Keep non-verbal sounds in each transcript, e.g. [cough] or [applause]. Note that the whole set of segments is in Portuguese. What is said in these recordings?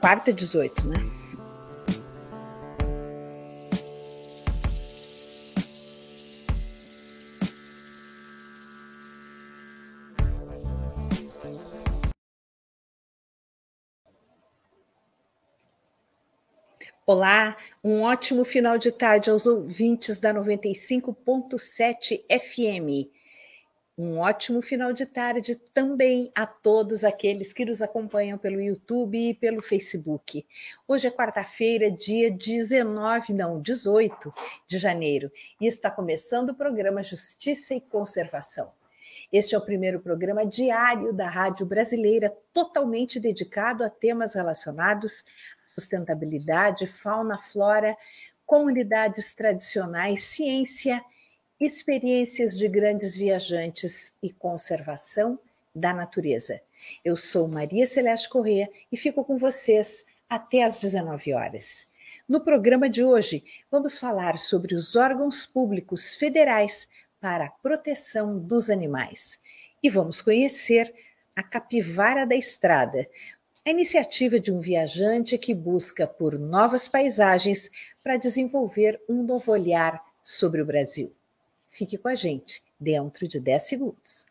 quarta 18, né? Olá, um ótimo final de tarde aos ouvintes da 95.7 FM. Um ótimo final de tarde também a todos aqueles que nos acompanham pelo YouTube e pelo Facebook. Hoje é quarta-feira, dia 19, não, 18 de janeiro, e está começando o programa Justiça e Conservação. Este é o primeiro programa diário da Rádio Brasileira, totalmente dedicado a temas relacionados sustentabilidade, fauna, flora, comunidades tradicionais, ciência, experiências de grandes viajantes e conservação da natureza. Eu sou Maria Celeste Corrêa e fico com vocês até às 19 horas. No programa de hoje, vamos falar sobre os órgãos públicos federais para a proteção dos animais. E vamos conhecer a Capivara da Estrada, a iniciativa de um viajante que busca por novas paisagens para desenvolver um novo olhar sobre o Brasil. Fique com a gente dentro de 10 segundos.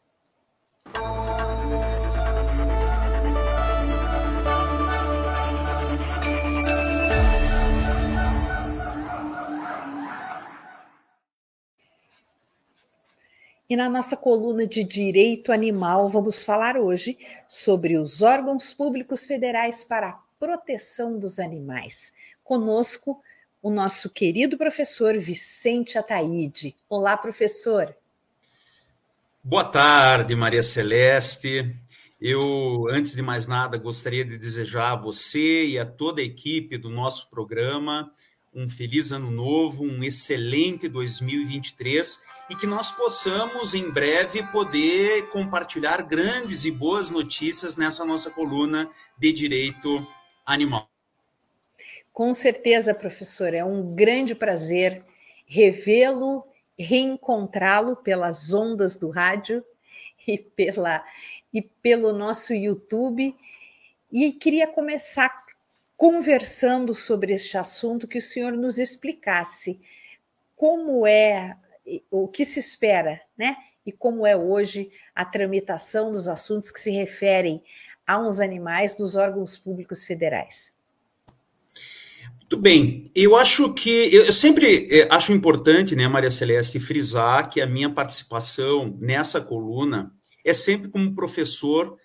E na nossa coluna de Direito Animal, vamos falar hoje sobre os órgãos públicos federais para a proteção dos animais. Conosco, o nosso querido professor Vicente Ataíde. Olá, professor. Boa tarde, Maria Celeste. Eu, antes de mais nada, gostaria de desejar a você e a toda a equipe do nosso programa um feliz ano novo, um excelente 2023 e que nós possamos em breve poder compartilhar grandes e boas notícias nessa nossa coluna de direito animal. Com certeza, professor, é um grande prazer revê-lo, reencontrá-lo pelas ondas do rádio [laughs] e, pela, e pelo nosso YouTube. E queria começar conversando sobre este assunto, que o senhor nos explicasse como é o que se espera, né? E como é hoje a tramitação dos assuntos que se referem a uns animais dos órgãos públicos federais. Muito bem. Eu acho que eu sempre eh, acho importante, né, Maria Celeste, frisar que a minha participação nessa coluna é sempre como professor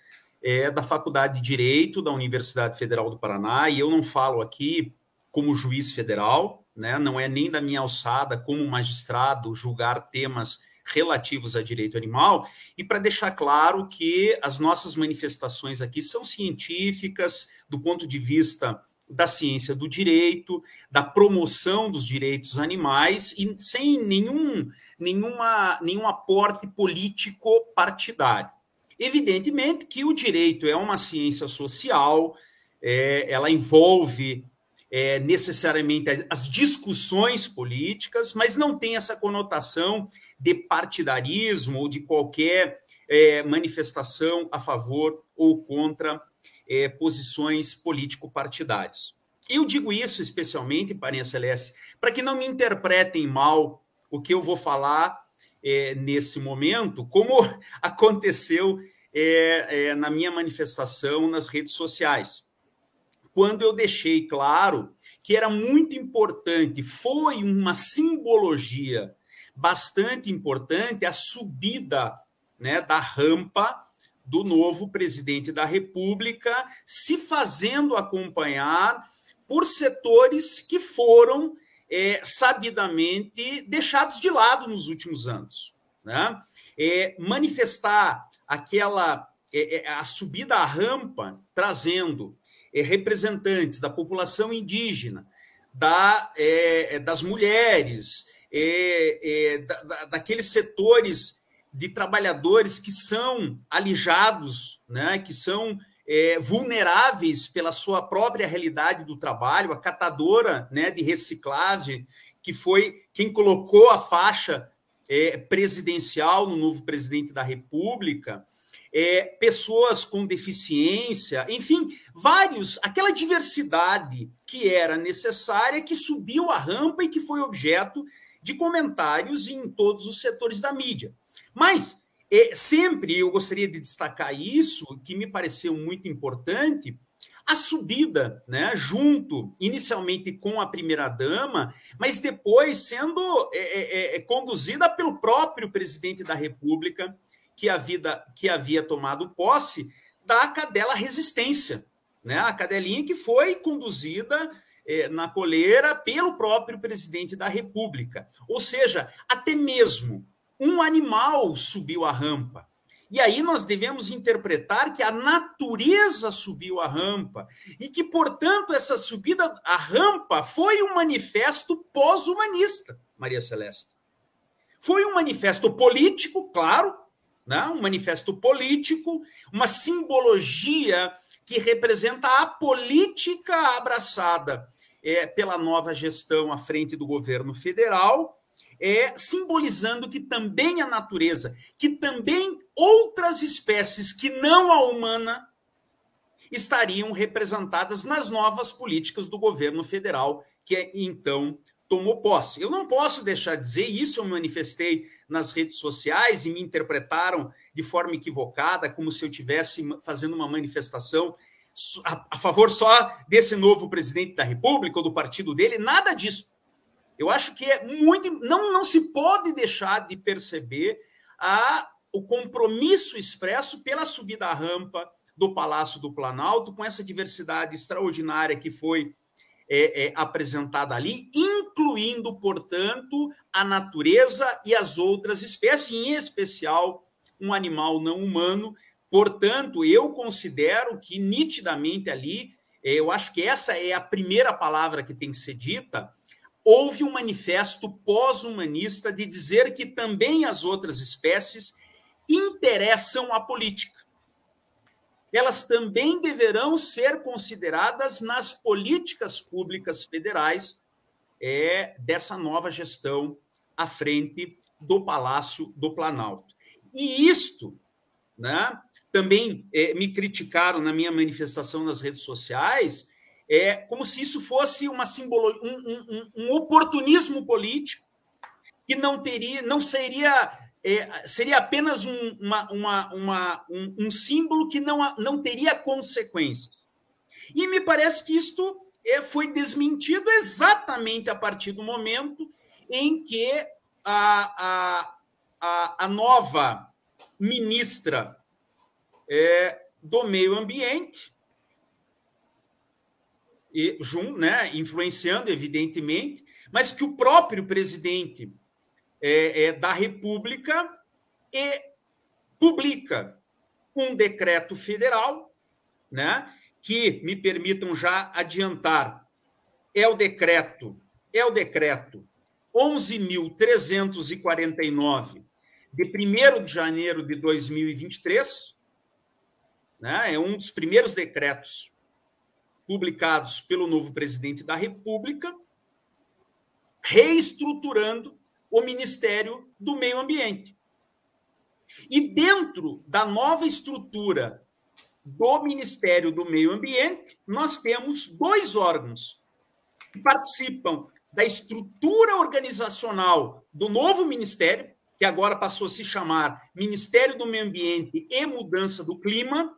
é, da Faculdade de Direito da Universidade Federal do Paraná, e eu não falo aqui como juiz federal, né? não é nem da minha alçada como magistrado julgar temas relativos a direito animal, e para deixar claro que as nossas manifestações aqui são científicas, do ponto de vista da ciência do direito, da promoção dos direitos animais, e sem nenhum, nenhuma, nenhum aporte político partidário. Evidentemente que o direito é uma ciência social, é, ela envolve é, necessariamente as discussões políticas, mas não tem essa conotação de partidarismo ou de qualquer é, manifestação a favor ou contra é, posições político-partidárias. Eu digo isso especialmente, Parinha Celeste, para que não me interpretem mal o que eu vou falar é, nesse momento, como [laughs] aconteceu é, é, na minha manifestação nas redes sociais. Quando eu deixei claro que era muito importante, foi uma simbologia bastante importante a subida né, da rampa do novo presidente da República, se fazendo acompanhar por setores que foram é, sabidamente deixados de lado nos últimos anos. Né? É, manifestar aquela é, é a subida à rampa, trazendo é, representantes da população indígena, da, é, das mulheres, da, daqueles setores de trabalhadores que são alijados, né, que são é, vulneráveis pela sua própria realidade do trabalho, a catadora né, de reciclagem, que foi quem colocou a faixa é, presidencial no novo presidente da República, é, pessoas com deficiência, enfim, vários, aquela diversidade que era necessária, que subiu a rampa e que foi objeto de comentários em todos os setores da mídia. Mas é, sempre eu gostaria de destacar isso, que me pareceu muito importante, a subida, né, junto inicialmente com a primeira dama, mas depois sendo é, é, é conduzida pelo próprio presidente da República, que, a vida, que havia tomado posse da cadela resistência, né? a cadelinha que foi conduzida eh, na coleira pelo próprio presidente da República. Ou seja, até mesmo um animal subiu a rampa. E aí nós devemos interpretar que a natureza subiu a rampa e que, portanto, essa subida à rampa foi um manifesto pós-humanista, Maria Celeste. Foi um manifesto político, claro, né? um manifesto político, uma simbologia que representa a política abraçada é, pela nova gestão à frente do governo federal, é, simbolizando que também a natureza, que também outras espécies que não a humana estariam representadas nas novas políticas do governo federal, que é, então tomou posse. Eu não posso deixar de dizer isso, eu manifestei nas redes sociais e me interpretaram de forma equivocada, como se eu estivesse fazendo uma manifestação a, a favor só desse novo presidente da República ou do partido dele, nada disso. Eu acho que é muito. Não, não se pode deixar de perceber a, o compromisso expresso pela subida à rampa do Palácio do Planalto, com essa diversidade extraordinária que foi é, é, apresentada ali, incluindo, portanto, a natureza e as outras espécies, em especial um animal não humano. Portanto, eu considero que nitidamente ali, é, eu acho que essa é a primeira palavra que tem que ser dita. Houve um manifesto pós-humanista de dizer que também as outras espécies interessam a política elas também deverão ser consideradas nas políticas públicas federais é, dessa nova gestão à frente do Palácio do Planalto. E isto, né, também é, me criticaram na minha manifestação nas redes sociais, é como se isso fosse uma simbolo, um, um, um oportunismo político que não teria, não seria é, seria apenas um, uma, uma, uma, um, um, símbolo que não, não teria consequências. E me parece que isto é, foi desmentido exatamente a partir do momento em que a, a, a, a nova ministra é, do Meio Ambiente, e, jun, né, influenciando, evidentemente, mas que o próprio presidente é, é, da República e publica um decreto federal, né, que me permitam já adiantar, é o decreto, é o decreto 11.349 de 1 de janeiro de 2023, né, é um dos primeiros decretos publicados pelo novo presidente da República, reestruturando o Ministério do Meio Ambiente. E dentro da nova estrutura do Ministério do Meio Ambiente, nós temos dois órgãos que participam da estrutura organizacional do novo ministério, que agora passou a se chamar Ministério do Meio Ambiente e Mudança do Clima,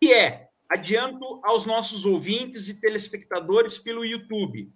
que é, adianto aos nossos ouvintes e telespectadores pelo YouTube,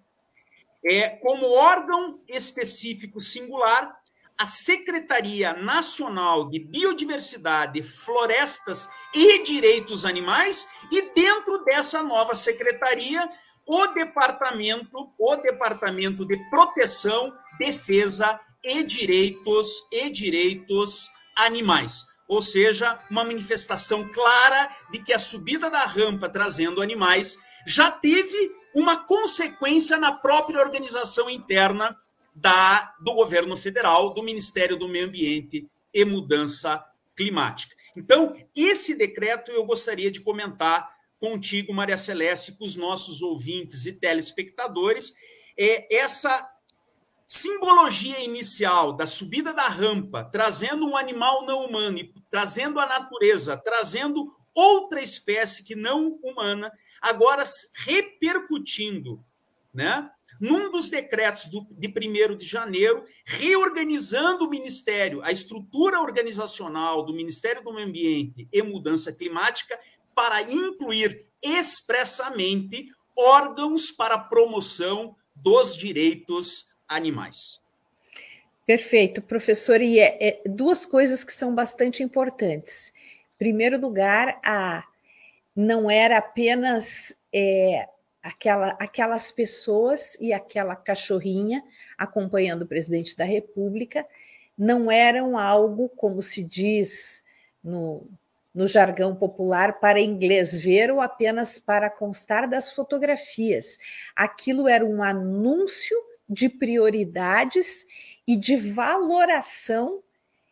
é, como órgão específico singular, a Secretaria Nacional de Biodiversidade, Florestas e Direitos Animais, e dentro dessa nova secretaria, o departamento, o departamento de proteção, defesa e direitos e direitos animais. Ou seja, uma manifestação clara de que a subida da rampa trazendo animais já teve uma consequência na própria organização interna da, do governo federal, do Ministério do Meio Ambiente e Mudança Climática. Então, esse decreto eu gostaria de comentar contigo, Maria Celeste, com os nossos ouvintes e telespectadores, é essa simbologia inicial da subida da rampa, trazendo um animal não humano, trazendo a natureza, trazendo outra espécie que não humana, agora repercutindo, né? Num dos decretos do, de 1 de janeiro, reorganizando o Ministério, a estrutura organizacional do Ministério do Meio Ambiente e Mudança Climática, para incluir expressamente órgãos para promoção dos direitos animais. Perfeito, professor. E é, é, duas coisas que são bastante importantes. Em primeiro lugar, a não era apenas é, aquela, aquelas pessoas e aquela cachorrinha acompanhando o presidente da República, não eram algo, como se diz no, no jargão popular, para inglês ver ou apenas para constar das fotografias. Aquilo era um anúncio de prioridades e de valoração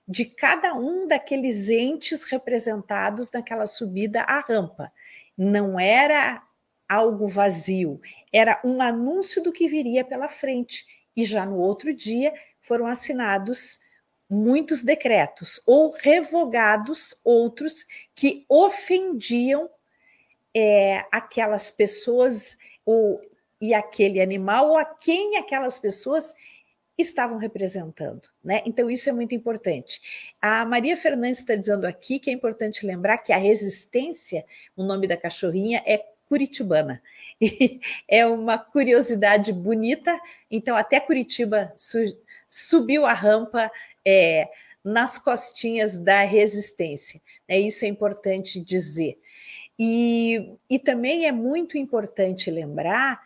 de cada um daqueles entes representados naquela subida à rampa. Não era algo vazio, era um anúncio do que viria pela frente. E já no outro dia foram assinados muitos decretos ou revogados outros que ofendiam é, aquelas pessoas ou e aquele animal ou a quem aquelas pessoas estavam representando, né? Então isso é muito importante. A Maria Fernandes está dizendo aqui que é importante lembrar que a resistência, o nome da cachorrinha é curitibana. E é uma curiosidade bonita. Então até Curitiba su subiu a rampa é, nas costinhas da resistência. Né? Isso é importante dizer. E, e também é muito importante lembrar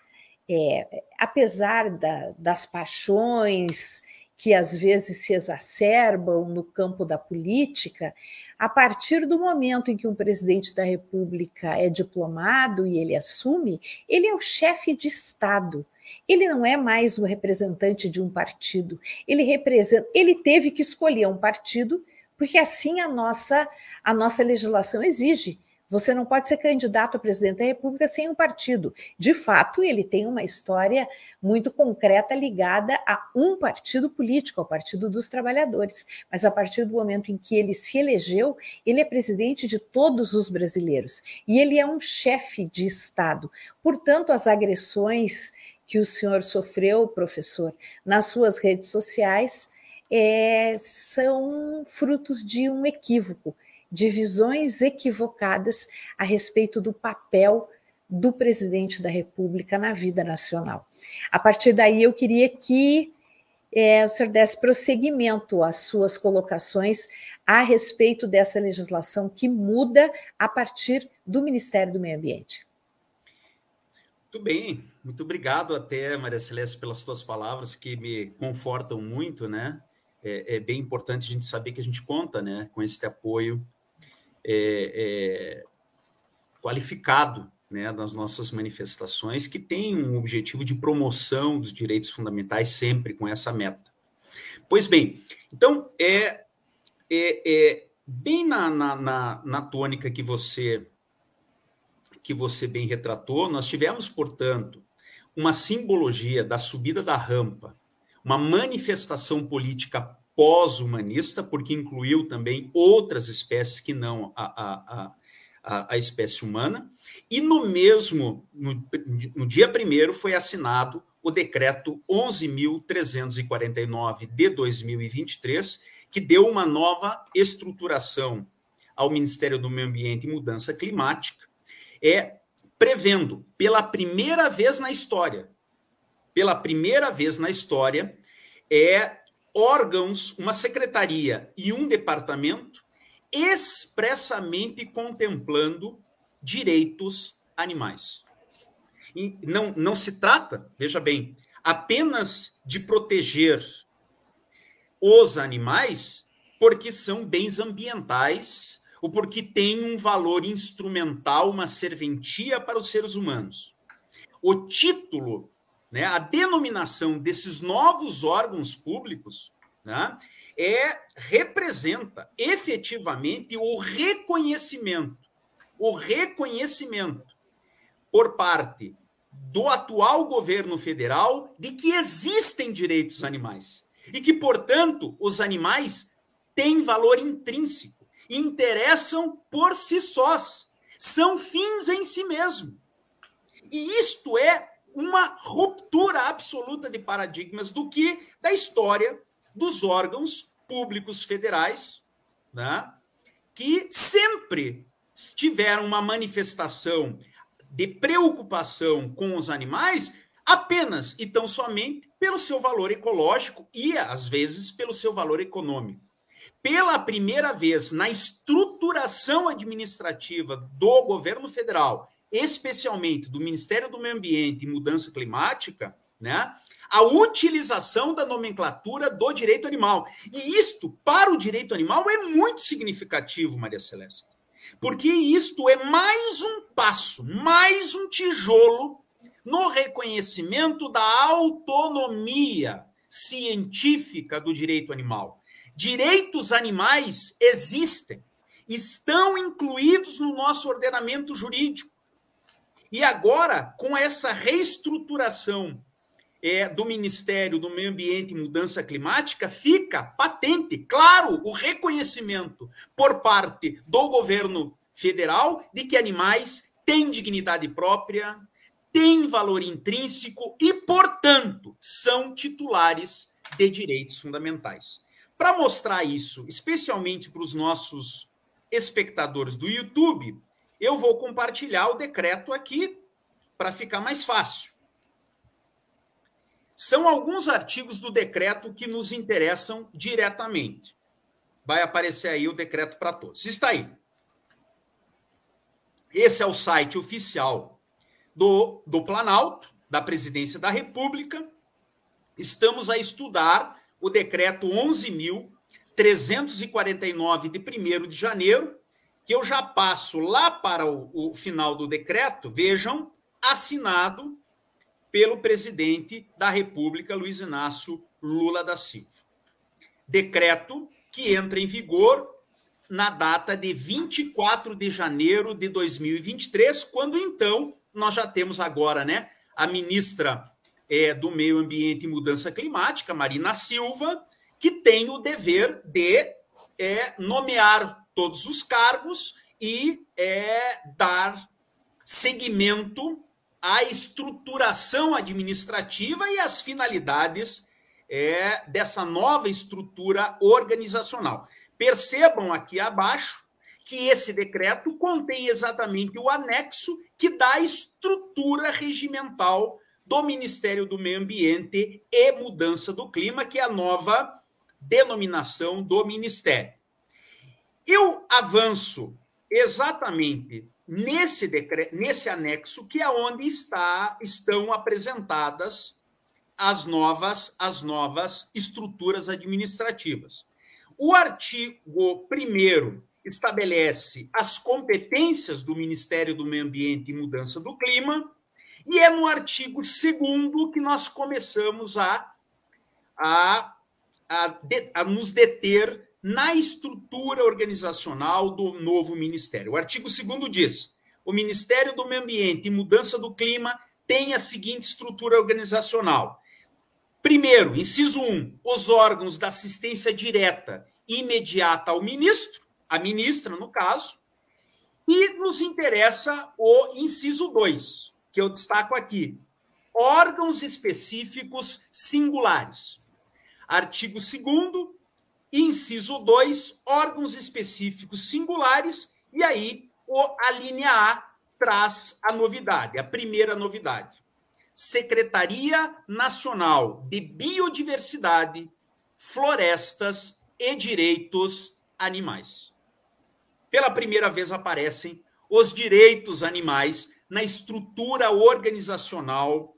é, apesar da, das paixões que às vezes se exacerbam no campo da política, a partir do momento em que um presidente da República é diplomado e ele assume, ele é o chefe de Estado. Ele não é mais o representante de um partido. Ele representa, ele teve que escolher um partido, porque assim a nossa a nossa legislação exige. Você não pode ser candidato a presidente da República sem um partido. De fato, ele tem uma história muito concreta ligada a um partido político, ao Partido dos Trabalhadores. Mas a partir do momento em que ele se elegeu, ele é presidente de todos os brasileiros e ele é um chefe de Estado. Portanto, as agressões que o senhor sofreu, professor, nas suas redes sociais, é, são frutos de um equívoco de visões equivocadas a respeito do papel do presidente da República na vida nacional. A partir daí, eu queria que é, o senhor desse prosseguimento às suas colocações a respeito dessa legislação que muda a partir do Ministério do Meio Ambiente. Muito bem, muito obrigado até, Maria Celeste, pelas suas palavras que me confortam muito, né? É, é, bem importante a gente saber que a gente conta, né, com esse apoio é, é, qualificado né, das nossas manifestações, que tem um objetivo de promoção dos direitos fundamentais, sempre com essa meta. Pois bem, então, é, é, é bem na, na, na, na tônica que você que você bem retratou, nós tivemos, portanto, uma simbologia da subida da rampa, uma manifestação política pós-humanista, porque incluiu também outras espécies que não a, a, a, a espécie humana, e no mesmo, no, no dia primeiro, foi assinado o decreto 11.349 de 2023, que deu uma nova estruturação ao Ministério do Meio Ambiente e Mudança Climática, é prevendo pela primeira vez na história, pela primeira vez na história, é órgãos, uma secretaria e um departamento expressamente contemplando direitos animais. E não, não se trata, veja bem, apenas de proteger os animais porque são bens ambientais ou porque têm um valor instrumental, uma serventia para os seres humanos. O título né, a denominação desses novos órgãos públicos né, é representa efetivamente o reconhecimento, o reconhecimento por parte do atual governo federal de que existem direitos animais e que, portanto, os animais têm valor intrínseco, interessam por si sós, são fins em si mesmo. E isto é uma ruptura absoluta de paradigmas do que da história dos órgãos públicos federais, né, que sempre tiveram uma manifestação de preocupação com os animais apenas e tão somente pelo seu valor ecológico e, às vezes, pelo seu valor econômico. Pela primeira vez na estruturação administrativa do governo federal, especialmente do Ministério do Meio Ambiente e Mudança Climática, né, a utilização da nomenclatura do direito animal. E isto, para o direito animal, é muito significativo, Maria Celeste. Porque isto é mais um passo, mais um tijolo no reconhecimento da autonomia científica do direito animal. Direitos animais existem, estão incluídos no nosso ordenamento jurídico. E agora, com essa reestruturação é, do Ministério do Meio Ambiente e Mudança Climática, fica patente, claro, o reconhecimento por parte do governo federal de que animais têm dignidade própria, têm valor intrínseco e, portanto, são titulares de direitos fundamentais. Para mostrar isso, especialmente para os nossos espectadores do YouTube, eu vou compartilhar o decreto aqui para ficar mais fácil. São alguns artigos do decreto que nos interessam diretamente. Vai aparecer aí o decreto para todos. Está aí. Esse é o site oficial do, do Planalto, da Presidência da República. Estamos a estudar o decreto 11.349 de 1 de janeiro, que eu já passo lá para o, o final do decreto, vejam, assinado pelo presidente da República, Luiz Inácio Lula da Silva. Decreto que entra em vigor na data de 24 de janeiro de 2023, quando então nós já temos agora, né, a ministra é, do Meio Ambiente e Mudança Climática, Marina Silva, que tem o dever de é, nomear todos os cargos e é, dar seguimento a estruturação administrativa e as finalidades é, dessa nova estrutura organizacional. Percebam aqui abaixo que esse decreto contém exatamente o anexo que dá a estrutura regimental do Ministério do Meio Ambiente e Mudança do Clima, que é a nova denominação do Ministério. Eu avanço exatamente nesse decreto, nesse anexo que é onde está estão apresentadas as novas as novas estruturas administrativas. O artigo 1 estabelece as competências do Ministério do Meio Ambiente e Mudança do Clima, e é no artigo 2 que nós começamos a, a, a, a nos deter na estrutura organizacional do novo ministério. O artigo 2 diz: o Ministério do Meio Ambiente e Mudança do Clima tem a seguinte estrutura organizacional. Primeiro, inciso 1, um, os órgãos da assistência direta imediata ao ministro, a ministra, no caso, e nos interessa o inciso 2, que eu destaco aqui. Órgãos específicos singulares. Artigo 2 Inciso 2, órgãos específicos singulares, e aí o, a linha A traz a novidade, a primeira novidade. Secretaria Nacional de Biodiversidade, Florestas e Direitos Animais. Pela primeira vez aparecem os direitos animais na estrutura organizacional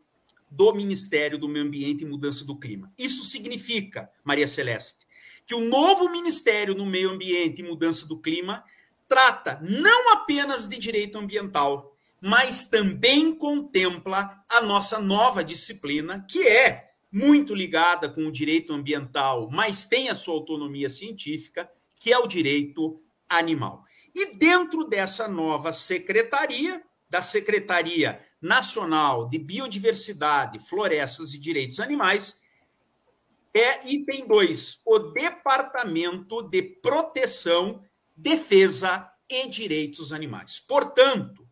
do Ministério do Meio Ambiente e Mudança do Clima. Isso significa, Maria Celeste, que o novo Ministério no Meio Ambiente e Mudança do Clima trata não apenas de direito ambiental, mas também contempla a nossa nova disciplina, que é muito ligada com o direito ambiental, mas tem a sua autonomia científica, que é o direito animal. E dentro dessa nova secretaria, da Secretaria Nacional de Biodiversidade, Florestas e Direitos Animais é item 2, o Departamento de Proteção, Defesa e Direitos Animais. Portanto,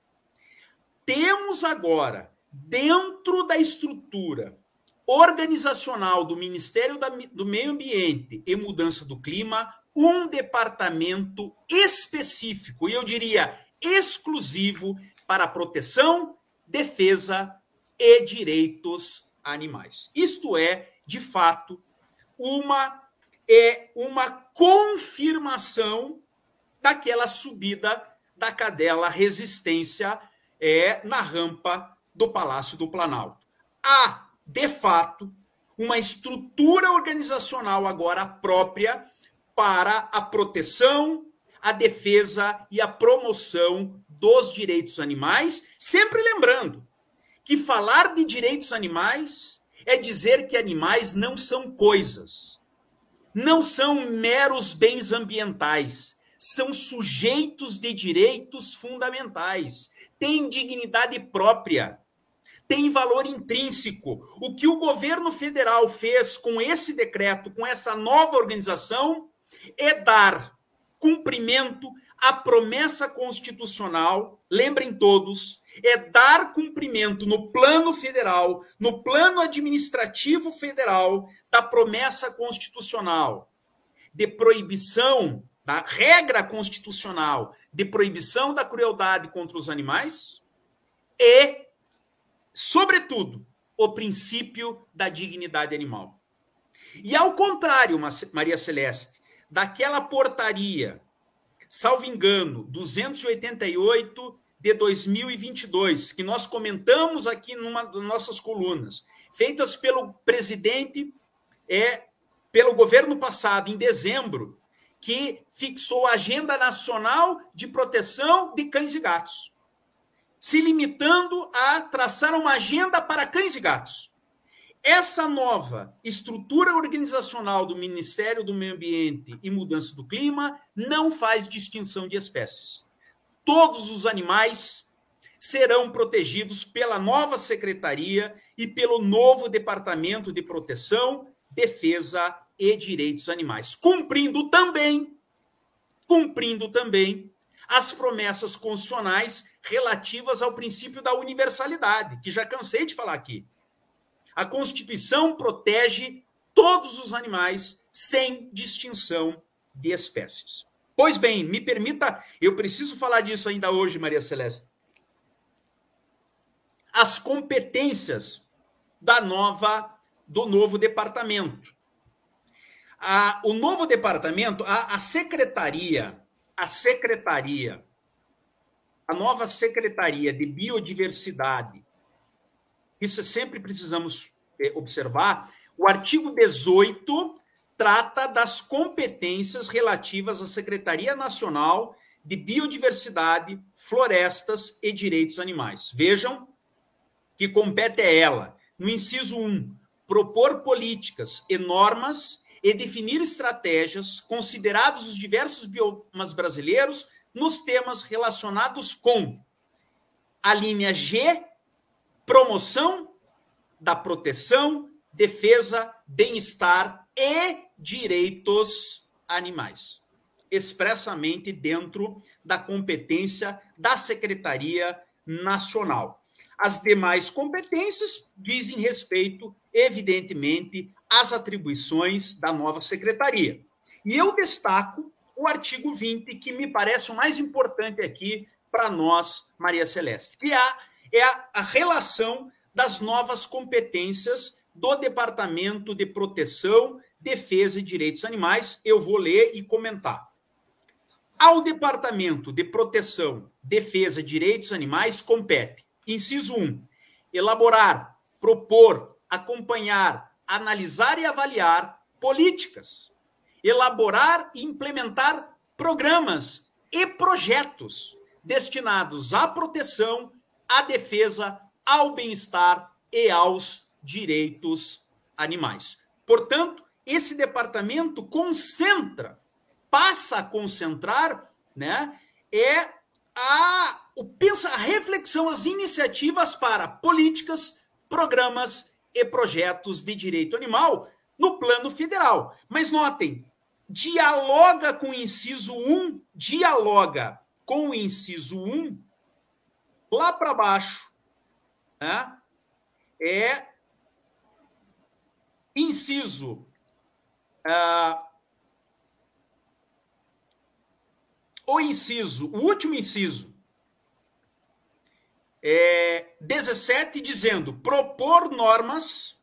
temos agora, dentro da estrutura organizacional do Ministério do Meio Ambiente e Mudança do Clima, um departamento específico, e eu diria exclusivo, para proteção, defesa e direitos animais. Isto é, de fato, uma é uma confirmação daquela subida da cadela resistência é na rampa do Palácio do Planalto. Há, de fato, uma estrutura organizacional agora própria para a proteção, a defesa e a promoção dos direitos animais, sempre lembrando que falar de direitos animais é dizer que animais não são coisas, não são meros bens ambientais, são sujeitos de direitos fundamentais, têm dignidade própria, têm valor intrínseco. O que o governo federal fez com esse decreto, com essa nova organização, é dar cumprimento à promessa constitucional, lembrem todos, é dar cumprimento no plano federal, no plano administrativo federal, da promessa constitucional de proibição, da regra constitucional de proibição da crueldade contra os animais e, sobretudo, o princípio da dignidade animal. E ao contrário, Maria Celeste, daquela portaria, salvo engano, 288 de 2022, que nós comentamos aqui numa das nossas colunas, feitas pelo presidente, é, pelo governo passado, em dezembro, que fixou a Agenda Nacional de Proteção de Cães e Gatos, se limitando a traçar uma agenda para cães e gatos. Essa nova estrutura organizacional do Ministério do Meio Ambiente e Mudança do Clima não faz distinção de espécies todos os animais serão protegidos pela nova secretaria e pelo novo Departamento de Proteção, Defesa e Direitos Animais, cumprindo também cumprindo também as promessas constitucionais relativas ao princípio da universalidade, que já cansei de falar aqui. A Constituição protege todos os animais sem distinção de espécies. Pois bem, me permita, eu preciso falar disso ainda hoje, Maria Celeste. As competências da nova do novo departamento. A, o novo departamento, a, a secretaria, a secretaria, a nova secretaria de biodiversidade. Isso sempre precisamos é, observar. O artigo 18 trata das competências relativas à Secretaria Nacional de Biodiversidade, Florestas e Direitos Animais. Vejam que compete a ela, no inciso 1, propor políticas e normas e definir estratégias considerados os diversos biomas brasileiros nos temas relacionados com a linha G, promoção da proteção, defesa, bem-estar e direitos animais, expressamente dentro da competência da Secretaria Nacional. As demais competências dizem respeito, evidentemente, às atribuições da nova secretaria. E eu destaco o artigo 20, que me parece o mais importante aqui para nós, Maria Celeste, que é, é a, a relação das novas competências do Departamento de Proteção Defesa e Direitos Animais, eu vou ler e comentar. Ao Departamento de Proteção, Defesa e Direitos Animais compete, inciso 1, elaborar, propor, acompanhar, analisar e avaliar políticas, elaborar e implementar programas e projetos destinados à proteção, à defesa, ao bem-estar e aos direitos animais. Portanto, esse departamento concentra, passa a concentrar, né, é a, o pensa, a reflexão, as iniciativas para políticas, programas e projetos de direito animal no plano federal. Mas notem, dialoga com o inciso 1, dialoga com o inciso 1, lá para baixo, né? é inciso uh, o inciso, o último inciso, é 17, dizendo propor normas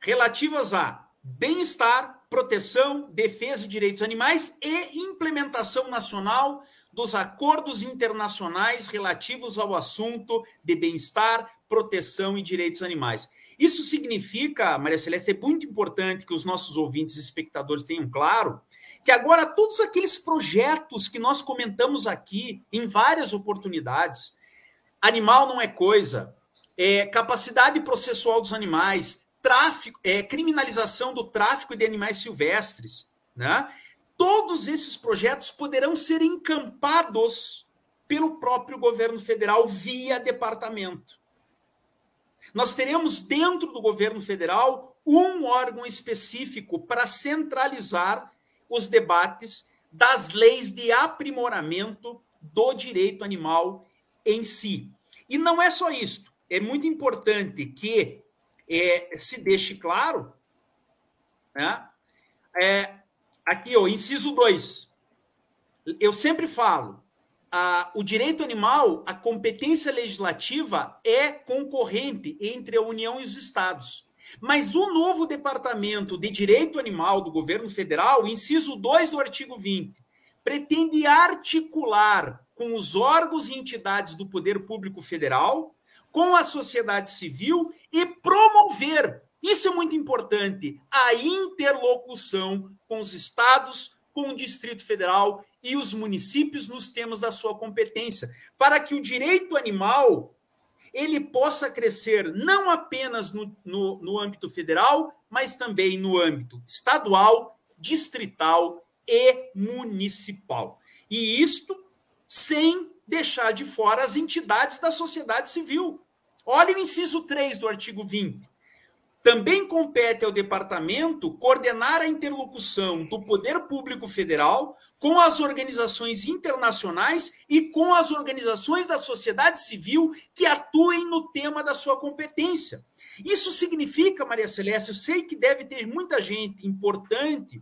relativas a bem-estar, proteção, defesa de direitos animais e implementação nacional dos acordos internacionais relativos ao assunto de bem-estar, proteção e direitos animais. Isso significa, Maria Celeste, é muito importante que os nossos ouvintes e espectadores tenham claro que agora todos aqueles projetos que nós comentamos aqui em várias oportunidades, animal não é coisa, é, capacidade processual dos animais, tráfico, é, criminalização do tráfico de animais silvestres, né? Todos esses projetos poderão ser encampados pelo próprio governo federal via departamento. Nós teremos dentro do governo federal um órgão específico para centralizar os debates das leis de aprimoramento do direito animal em si. E não é só isso. É muito importante que é, se deixe claro, né? É, aqui, ó, inciso 2. Eu sempre falo, a, o direito animal, a competência legislativa é concorrente entre a União e os Estados. Mas o novo Departamento de Direito Animal do governo federal, inciso 2 do artigo 20, pretende articular com os órgãos e entidades do poder público federal, com a sociedade civil e promover, isso é muito importante, a interlocução com os estados, com o Distrito Federal e os municípios nos temas da sua competência, para que o direito animal ele possa crescer não apenas no, no, no âmbito federal, mas também no âmbito estadual, distrital e municipal. E isto sem deixar de fora as entidades da sociedade civil. Olha o inciso 3 do artigo 20. Também compete ao departamento coordenar a interlocução do poder público federal com as organizações internacionais e com as organizações da sociedade civil que atuem no tema da sua competência. Isso significa, Maria Celeste, eu sei que deve ter muita gente importante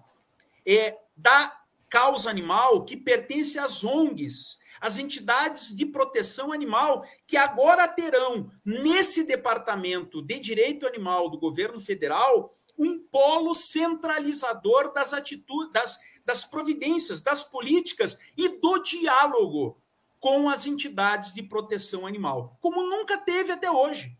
é, da causa animal que pertence às ONGs, as entidades de proteção animal, que agora terão, nesse departamento de direito animal do governo federal, um polo centralizador das atitudes, das, das providências, das políticas e do diálogo com as entidades de proteção animal, como nunca teve até hoje.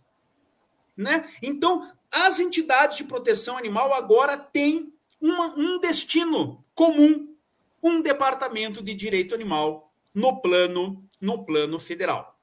Né? Então, as entidades de proteção animal agora têm uma, um destino comum, um departamento de direito animal no plano, no plano federal.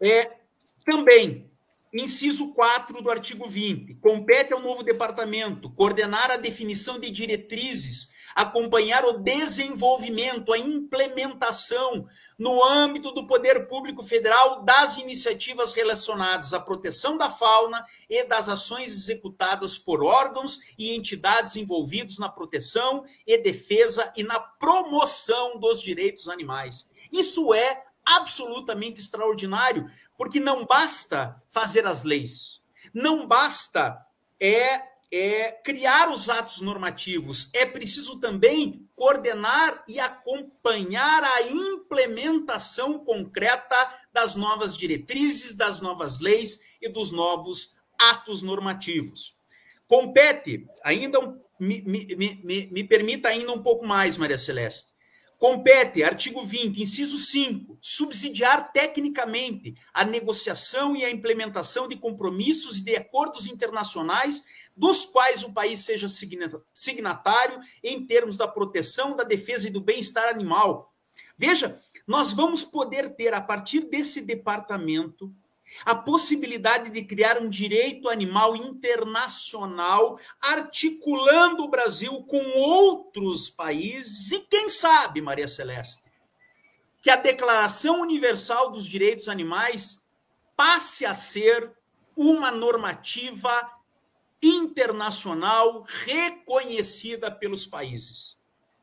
É, também, inciso 4 do artigo 20, compete ao novo departamento coordenar a definição de diretrizes acompanhar o desenvolvimento, a implementação no âmbito do poder público federal das iniciativas relacionadas à proteção da fauna e das ações executadas por órgãos e entidades envolvidos na proteção e defesa e na promoção dos direitos animais. Isso é absolutamente extraordinário, porque não basta fazer as leis, não basta é é, criar os atos normativos, é preciso também coordenar e acompanhar a implementação concreta das novas diretrizes, das novas leis e dos novos atos normativos. Compete, ainda um, me, me, me, me permita ainda um pouco mais, Maria Celeste. Compete, artigo 20, inciso 5, subsidiar tecnicamente a negociação e a implementação de compromissos e de acordos internacionais dos quais o país seja signatário em termos da proteção, da defesa e do bem-estar animal. Veja, nós vamos poder ter, a partir desse departamento, a possibilidade de criar um direito animal internacional, articulando o Brasil com outros países e, quem sabe, Maria Celeste, que a Declaração Universal dos Direitos Animais passe a ser uma normativa internacional reconhecida pelos países,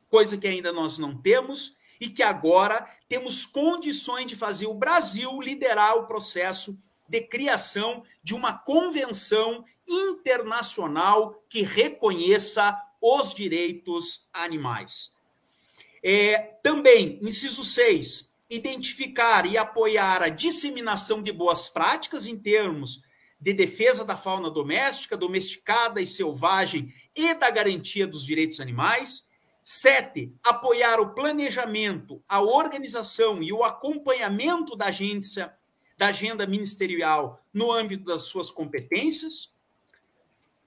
coisa que ainda nós não temos e que agora temos condições de fazer o Brasil liderar o processo de criação de uma convenção internacional que reconheça os direitos animais. É, também, inciso 6, identificar e apoiar a disseminação de boas práticas em termos de defesa da fauna doméstica, domesticada e selvagem e da garantia dos direitos animais. Sete, apoiar o planejamento, a organização e o acompanhamento da agência, da agenda ministerial no âmbito das suas competências.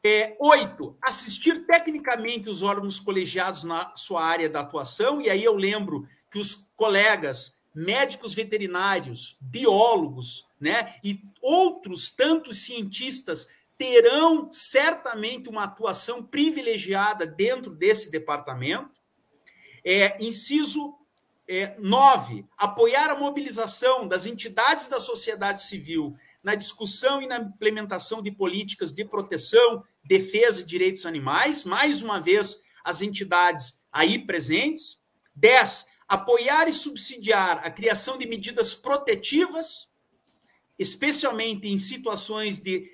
É, oito, assistir tecnicamente os órgãos colegiados na sua área da atuação, e aí eu lembro que os colegas médicos veterinários, biólogos, né, e outros tantos cientistas terão certamente uma atuação privilegiada dentro desse departamento. É, inciso é, 9, apoiar a mobilização das entidades da sociedade civil na discussão e na implementação de políticas de proteção, defesa de direitos animais, mais uma vez, as entidades aí presentes. 10, apoiar e subsidiar a criação de medidas protetivas, especialmente em situações de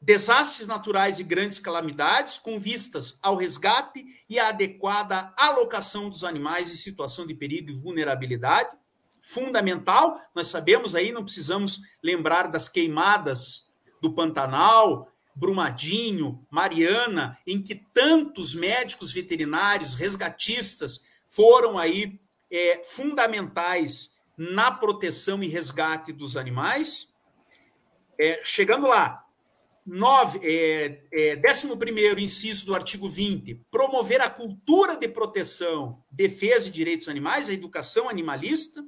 desastres naturais e grandes calamidades, com vistas ao resgate e à adequada alocação dos animais em situação de perigo e vulnerabilidade. Fundamental, nós sabemos aí, não precisamos lembrar das queimadas do Pantanal, Brumadinho, Mariana, em que tantos médicos veterinários, resgatistas foram aí é, fundamentais na proteção e resgate dos animais. É, chegando lá, nove, é, é, inciso do artigo 20, promover a cultura de proteção, defesa e direitos animais, a educação animalista.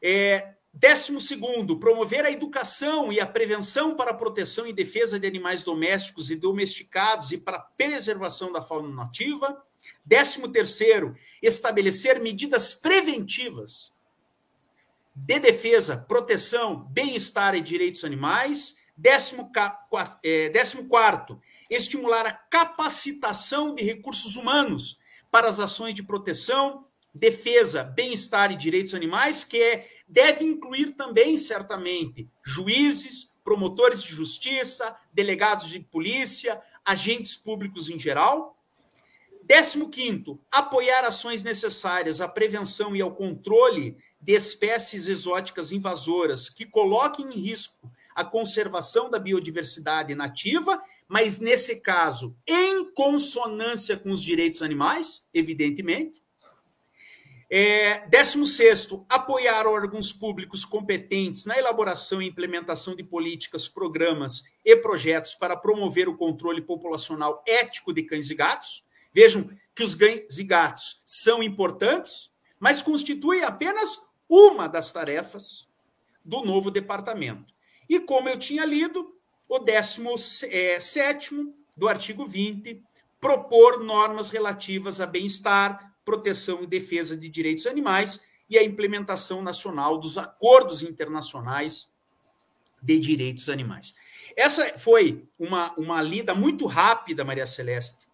É, décimo segundo, promover a educação e a prevenção para a proteção e defesa de animais domésticos e domesticados e para a preservação da fauna nativa. Décimo terceiro, estabelecer medidas preventivas de defesa, proteção, bem-estar e direitos animais. Décimo, é, décimo quarto, estimular a capacitação de recursos humanos para as ações de proteção, defesa, bem-estar e direitos animais, que é, deve incluir também, certamente, juízes, promotores de justiça, delegados de polícia, agentes públicos em geral. Décimo quinto, apoiar ações necessárias à prevenção e ao controle de espécies exóticas invasoras que coloquem em risco a conservação da biodiversidade nativa, mas nesse caso em consonância com os direitos animais, evidentemente. É, décimo sexto, apoiar órgãos públicos competentes na elaboração e implementação de políticas, programas e projetos para promover o controle populacional ético de cães e gatos. Vejam que os cães e gatos são importantes, mas constituem apenas uma das tarefas do novo departamento. E como eu tinha lido, o 17 é, do artigo 20, propor normas relativas a bem-estar, proteção e defesa de direitos animais e a implementação nacional dos acordos internacionais de direitos animais. Essa foi uma, uma lida muito rápida, Maria Celeste,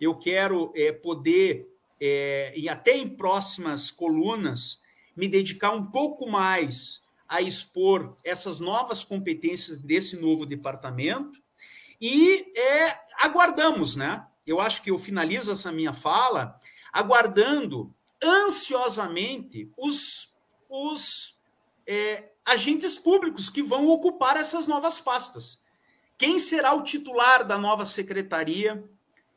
eu quero é, poder, é, e até em próximas colunas, me dedicar um pouco mais a expor essas novas competências desse novo departamento e é, aguardamos, né? Eu acho que eu finalizo essa minha fala aguardando ansiosamente os, os é, agentes públicos que vão ocupar essas novas pastas. Quem será o titular da nova secretaria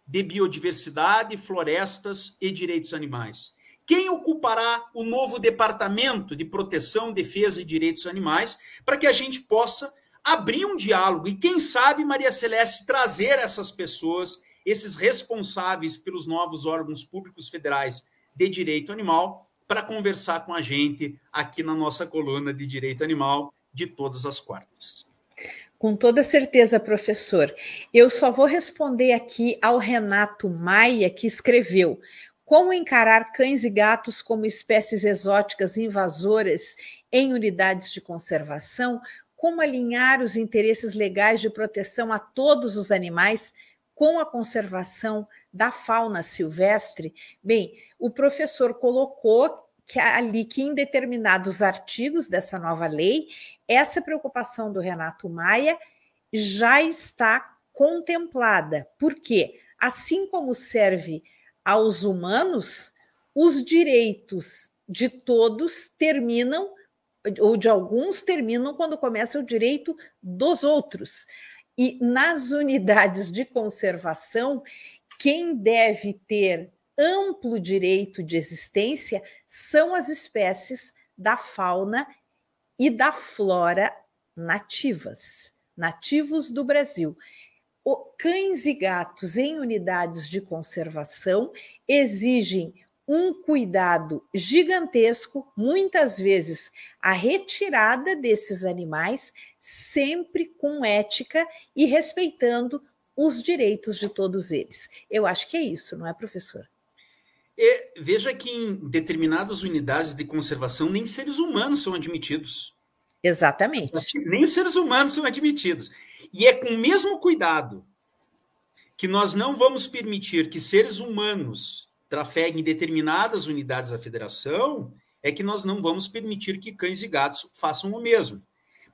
de Biodiversidade, Florestas e Direitos Animais. Quem ocupará o novo Departamento de Proteção, Defesa e Direitos Animais para que a gente possa abrir um diálogo e, quem sabe, Maria Celeste, trazer essas pessoas, esses responsáveis pelos novos órgãos públicos federais de direito animal, para conversar com a gente aqui na nossa coluna de direito animal de todas as quartas. Com toda certeza, professor. Eu só vou responder aqui ao Renato Maia, que escreveu: como encarar cães e gatos como espécies exóticas invasoras em unidades de conservação, como alinhar os interesses legais de proteção a todos os animais com a conservação da fauna silvestre. Bem, o professor colocou que ali que em determinados artigos dessa nova lei, essa preocupação do Renato Maia já está contemplada. Por quê? Assim como serve aos humanos, os direitos de todos terminam, ou de alguns terminam quando começa o direito dos outros. E nas unidades de conservação, quem deve ter amplo direito de existência são as espécies da fauna e da flora nativas, nativos do Brasil. Cães e gatos em unidades de conservação exigem um cuidado gigantesco, muitas vezes a retirada desses animais, sempre com ética e respeitando os direitos de todos eles. Eu acho que é isso, não é, professor? E veja que em determinadas unidades de conservação nem seres humanos são admitidos. Exatamente. Nem os seres humanos são admitidos. E é com o mesmo cuidado que nós não vamos permitir que seres humanos trafeguem em determinadas unidades da federação, é que nós não vamos permitir que cães e gatos façam o mesmo.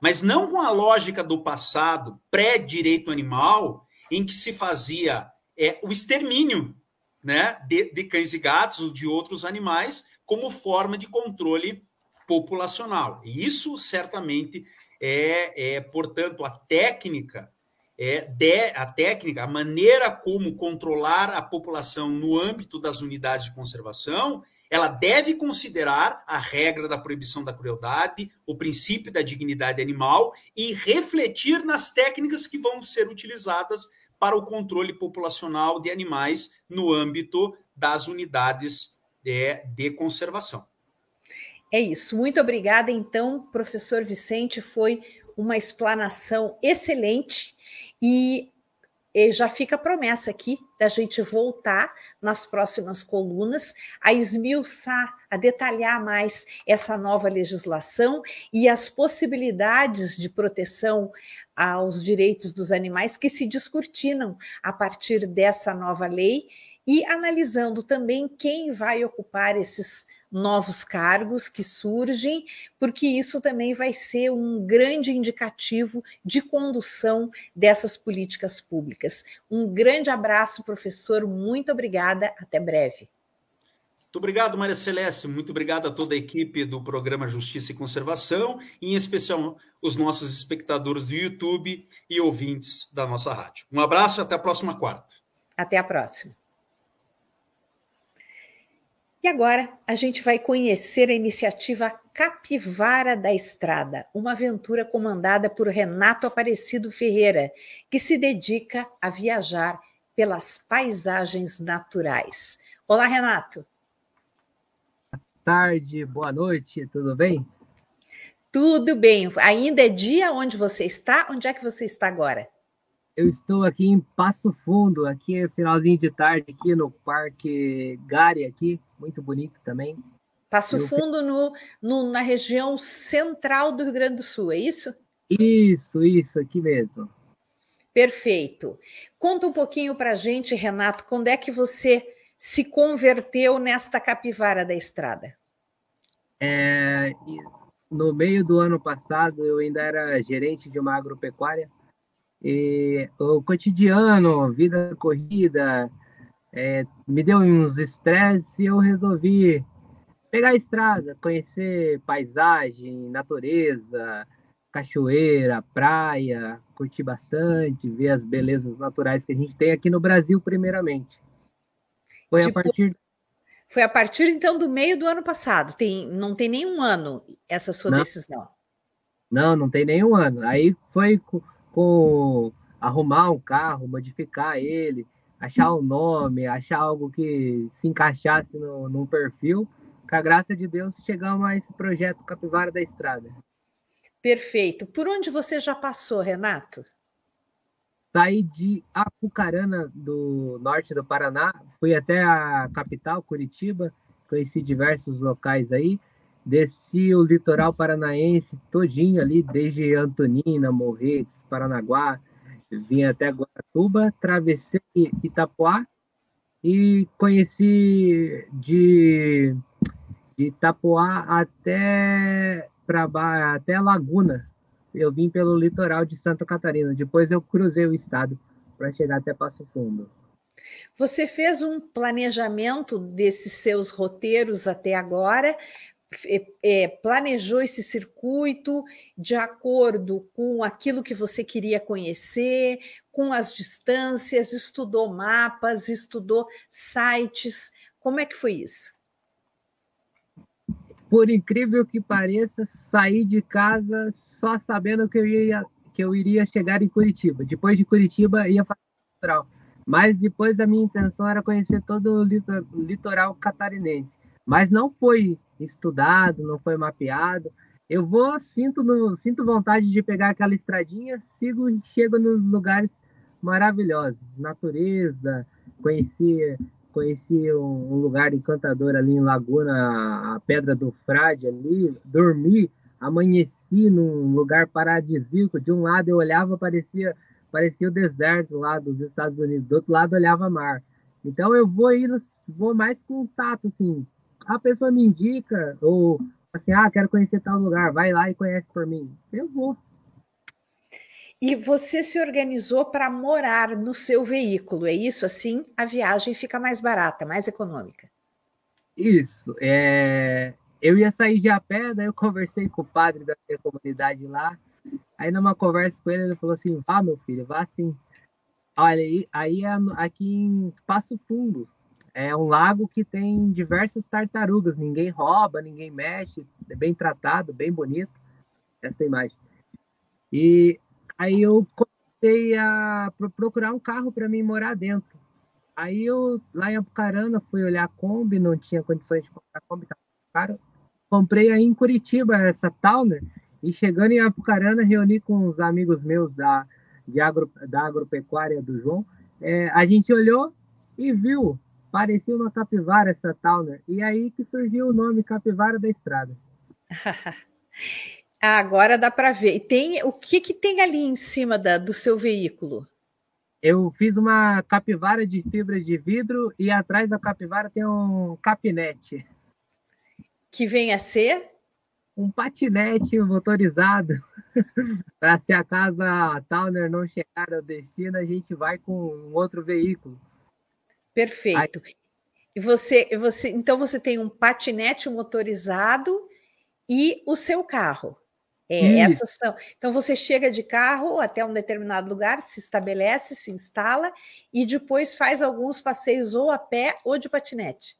Mas não com a lógica do passado, pré-direito animal, em que se fazia é, o extermínio né, de, de cães e gatos ou de outros animais como forma de controle populacional. E isso certamente é, é portanto, a técnica é de, a técnica, a maneira como controlar a população no âmbito das unidades de conservação, ela deve considerar a regra da proibição da crueldade, o princípio da dignidade animal e refletir nas técnicas que vão ser utilizadas para o controle populacional de animais no âmbito das unidades de, de conservação. É isso. Muito obrigada, então, professor Vicente. Foi uma explanação excelente e, e já fica a promessa aqui da gente voltar nas próximas colunas a esmiuçar, a detalhar mais essa nova legislação e as possibilidades de proteção aos direitos dos animais que se descortinam a partir dessa nova lei e analisando também quem vai ocupar esses novos cargos que surgem, porque isso também vai ser um grande indicativo de condução dessas políticas públicas. Um grande abraço, professor, muito obrigada, até breve. Muito obrigado, Maria Celeste. Muito obrigado a toda a equipe do programa Justiça e Conservação, e em especial os nossos espectadores do YouTube e ouvintes da nossa rádio. Um abraço e até a próxima quarta. Até a próxima. E agora a gente vai conhecer a iniciativa Capivara da Estrada, uma aventura comandada por Renato Aparecido Ferreira, que se dedica a viajar pelas paisagens naturais. Olá, Renato tarde, boa noite, tudo bem? Tudo bem. Ainda é dia onde você está? Onde é que você está agora? Eu estou aqui em Passo Fundo, aqui é finalzinho de tarde, aqui no Parque Gare, aqui, muito bonito também. Passo Eu... Fundo no, no, na região central do Rio Grande do Sul, é isso? Isso, isso, aqui mesmo. Perfeito. Conta um pouquinho para a gente, Renato, quando é que você se converteu nesta capivara da estrada? É, no meio do ano passado, eu ainda era gerente de uma agropecuária e o cotidiano, vida corrida, é, me deu uns estresses e eu resolvi pegar a estrada, conhecer paisagem, natureza, cachoeira, praia, curtir bastante, ver as belezas naturais que a gente tem aqui no Brasil, primeiramente. Foi tipo, a partir. Foi a partir então do meio do ano passado. Tem, não tem nenhum ano essa sua não, decisão. Não, não tem nenhum ano. Aí foi com, com arrumar um carro, modificar ele, achar um nome, achar algo que se encaixasse no, no perfil. Com a graça de Deus, chegamos a esse projeto Capivara da Estrada. Perfeito. Por onde você já passou, Renato? saí de Apucarana, do norte do Paraná, fui até a capital, Curitiba, conheci diversos locais aí, desci o litoral paranaense todinho ali, desde Antonina, Morretes, Paranaguá, vim até Guaratuba, atravessei Itapuá e conheci de, de Itapuá até para até Laguna. Eu vim pelo litoral de Santa Catarina. Depois eu cruzei o estado para chegar até Passo Fundo. Você fez um planejamento desses seus roteiros até agora? É, planejou esse circuito de acordo com aquilo que você queria conhecer, com as distâncias, estudou mapas, estudou sites. Como é que foi isso? Por incrível que pareça, saí de casa só sabendo que eu ia que eu iria chegar em Curitiba. Depois de Curitiba ia fazer litoral. Mas depois a minha intenção era conhecer todo o litoral catarinense. Mas não foi estudado, não foi mapeado. Eu vou, sinto, no, sinto vontade de pegar aquela estradinha, sigo e chego nos lugares maravilhosos. Natureza, conheci, conheci um, um, lugar encantador ali em Laguna, a Pedra do Frade ali, dormi, amanheci num lugar paradisíaco. De um lado eu olhava, parecia, parecia o deserto lá dos Estados Unidos, do outro lado olhava mar. Então eu vou ir, vou mais com tato, assim, a pessoa me indica, ou assim, ah, quero conhecer tal lugar, vai lá e conhece por mim. Eu vou. E você se organizou para morar no seu veículo, é isso? Assim, a viagem fica mais barata, mais econômica. Isso. É... Eu ia sair de a pé, daí eu conversei com o padre da minha comunidade lá. Aí, numa conversa com ele, ele falou assim: Vá, meu filho, vá sim. Olha, aí, aí é aqui em Passo Fundo, é um lago que tem diversas tartarugas, ninguém rouba, ninguém mexe, é bem tratado, bem bonito essa imagem. E aí eu comecei a procurar um carro para mim morar dentro. Aí eu, lá em Apucarana, fui olhar a Kombi, não tinha condições de comprar a Kombi, tá caro. Comprei aí em Curitiba essa Towner, e chegando em Apucarana, reuni com os amigos meus da, de agro, da agropecuária do João. É, a gente olhou e viu Parecia uma capivara essa Towner. E aí que surgiu o nome Capivara da Estrada. [laughs] Agora dá para ver. Tem o que, que tem ali em cima da, do seu veículo? Eu fiz uma capivara de fibra de vidro e atrás da capivara tem um capinete. Que vem a ser? Um patinete motorizado. [laughs] para se a casa Towner não chegar ao destino, a gente vai com um outro veículo. Perfeito. E você, você, então você tem um patinete motorizado e o seu carro. É, essas são. Então você chega de carro até um determinado lugar, se estabelece, se instala e depois faz alguns passeios ou a pé ou de patinete.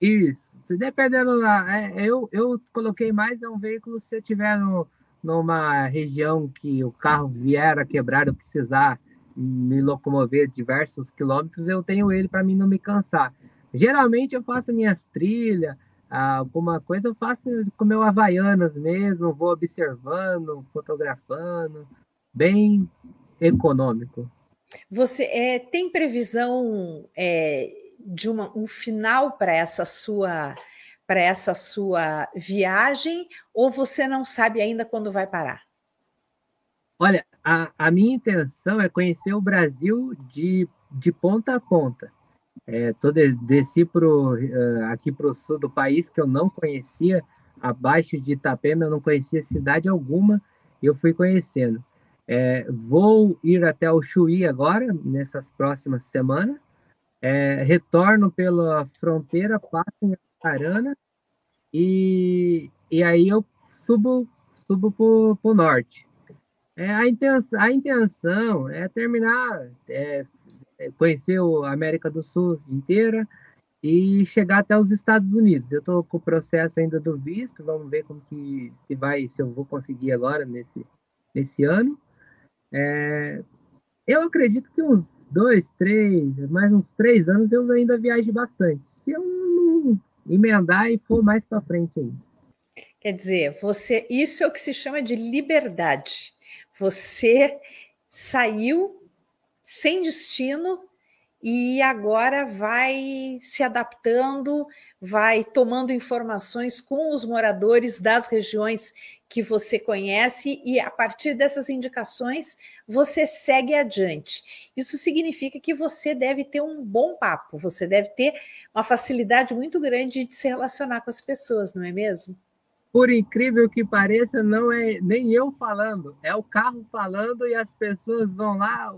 Isso. Se dependendo lá, é, eu, eu coloquei mais é um veículo se eu tiver no, numa região que o carro vier a quebrar, eu precisar me locomover diversos quilômetros, eu tenho ele para mim não me cansar. Geralmente eu faço minhas trilhas, alguma coisa eu faço com meu Havaianas mesmo, vou observando, fotografando, bem econômico. Você é, tem previsão é, de uma, um final para essa sua para essa sua viagem ou você não sabe ainda quando vai parar? Olha, a, a minha intenção é conhecer o Brasil de, de ponta a ponta. É, tô de, desci pro, uh, aqui para o sul do país, que eu não conhecia, abaixo de Itapema, eu não conhecia cidade alguma, eu fui conhecendo. É, vou ir até o Chuí agora, nessas próximas semanas. É, retorno pela fronteira, passo em Arana, e, e aí eu subo, subo para o norte. É, a, intenção, a intenção é terminar, é, é, conhecer a América do Sul inteira e chegar até os Estados Unidos. Eu estou com o processo ainda do visto, vamos ver como que se vai, se eu vou conseguir agora nesse, nesse ano. É, eu acredito que uns dois, três, mais uns três anos eu ainda viaje bastante. Se eu não emendar e for mais para frente ainda. Quer dizer, você, isso é o que se chama de liberdade. Você saiu sem destino e agora vai se adaptando, vai tomando informações com os moradores das regiões que você conhece e a partir dessas indicações você segue adiante. Isso significa que você deve ter um bom papo, você deve ter uma facilidade muito grande de se relacionar com as pessoas, não é mesmo? Por incrível que pareça, não é nem eu falando, é o carro falando e as pessoas vão lá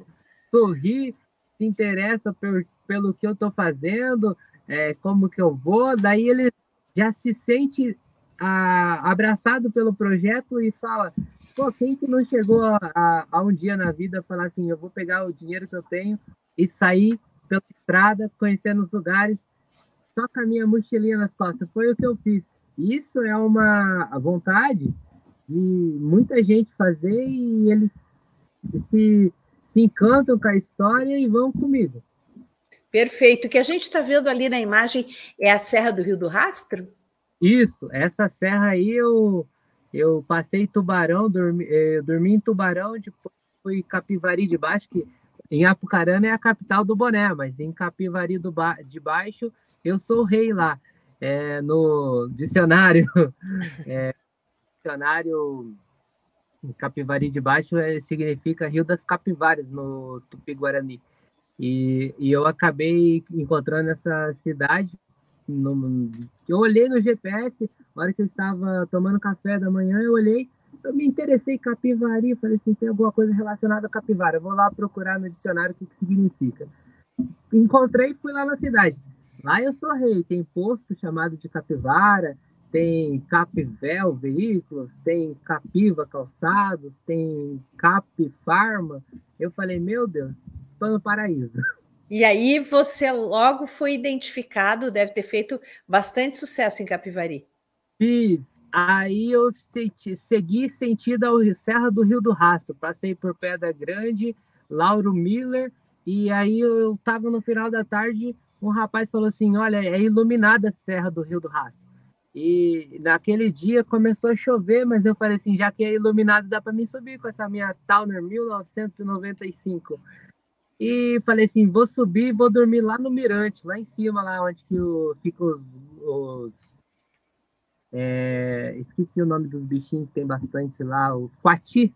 sorrir se interessa por, pelo que eu estou fazendo, é, como que eu vou, daí ele já se sente a, abraçado pelo projeto e fala, pô, quem que não chegou a, a, a, um dia na vida falar assim, eu vou pegar o dinheiro que eu tenho e sair pela estrada, conhecendo os lugares, só com a minha mochilinha nas costas. Foi o que eu fiz. Isso é uma vontade de muita gente fazer e eles se se encantam com a história e vão comigo. Perfeito. O que a gente está vendo ali na imagem é a Serra do Rio do Rastro? Isso, essa serra aí eu, eu passei Tubarão, dormi, eh, dormi em Tubarão, depois fui Capivari de Baixo, que em Apucarana é a capital do boné, mas em Capivari do ba de Baixo eu sou rei lá. É, no dicionário, [laughs] é, dicionário Capivari de Baixo é, significa Rio das Capivaras, no Tupi-Guarani. E, e eu acabei encontrando essa cidade. No, eu olhei no GPS, na hora que eu estava tomando café da manhã, eu olhei, eu me interessei em Capivari, falei assim, tem alguma coisa relacionada a capivara, eu vou lá procurar no dicionário o que, que significa. Encontrei e fui lá na cidade. Lá eu sou rei, tem posto chamado de capivara, tem Capvel Veículos, tem Capiva Calçados, tem Cap Farma. Eu falei, meu Deus, estou no paraíso. E aí você logo foi identificado, deve ter feito bastante sucesso em Capivari. Fiz. Aí eu senti, segui sentido ao Serra do Rio do Rastro. Passei por Pedra Grande, Lauro Miller, e aí eu estava no final da tarde, um rapaz falou assim, olha, é iluminada a Serra do Rio do Rastro. E naquele dia começou a chover, mas eu falei assim, já que é iluminado, dá para mim subir com essa minha Towner 1995. E falei assim, vou subir vou dormir lá no Mirante, lá em cima, lá onde que fica os... os é, esqueci o nome dos bichinhos que tem bastante lá, os quati.